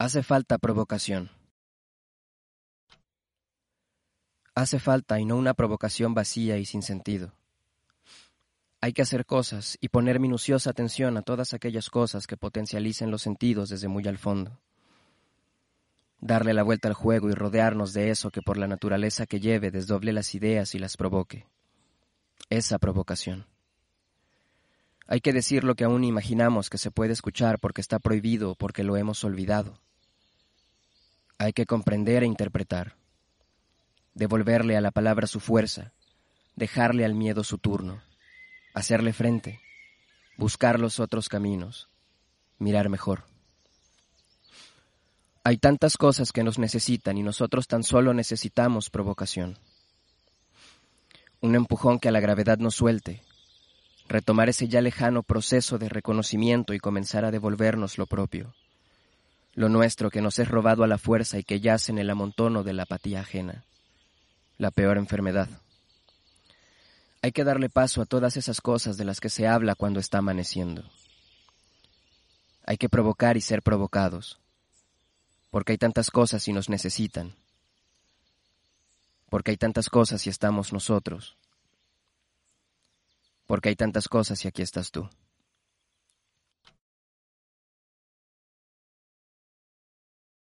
Hace falta provocación. Hace falta y no una provocación vacía y sin sentido. Hay que hacer cosas y poner minuciosa atención a todas aquellas cosas que potencialicen los sentidos desde muy al fondo. Darle la vuelta al juego y rodearnos de eso que por la naturaleza que lleve desdoble las ideas y las provoque. Esa provocación. Hay que decir lo que aún imaginamos que se puede escuchar porque está prohibido o porque lo hemos olvidado hay que comprender e interpretar, devolverle a la palabra su fuerza, dejarle al miedo su turno, hacerle frente, buscar los otros caminos, mirar mejor. Hay tantas cosas que nos necesitan y nosotros tan solo necesitamos provocación. Un empujón que a la gravedad nos suelte, retomar ese ya lejano proceso de reconocimiento y comenzar a devolvernos lo propio lo nuestro que nos es robado a la fuerza y que yace en el amontono de la apatía ajena, la peor enfermedad. Hay que darle paso a todas esas cosas de las que se habla cuando está amaneciendo. Hay que provocar y ser provocados, porque hay tantas cosas y nos necesitan, porque hay tantas cosas y estamos nosotros, porque hay tantas cosas y aquí estás tú.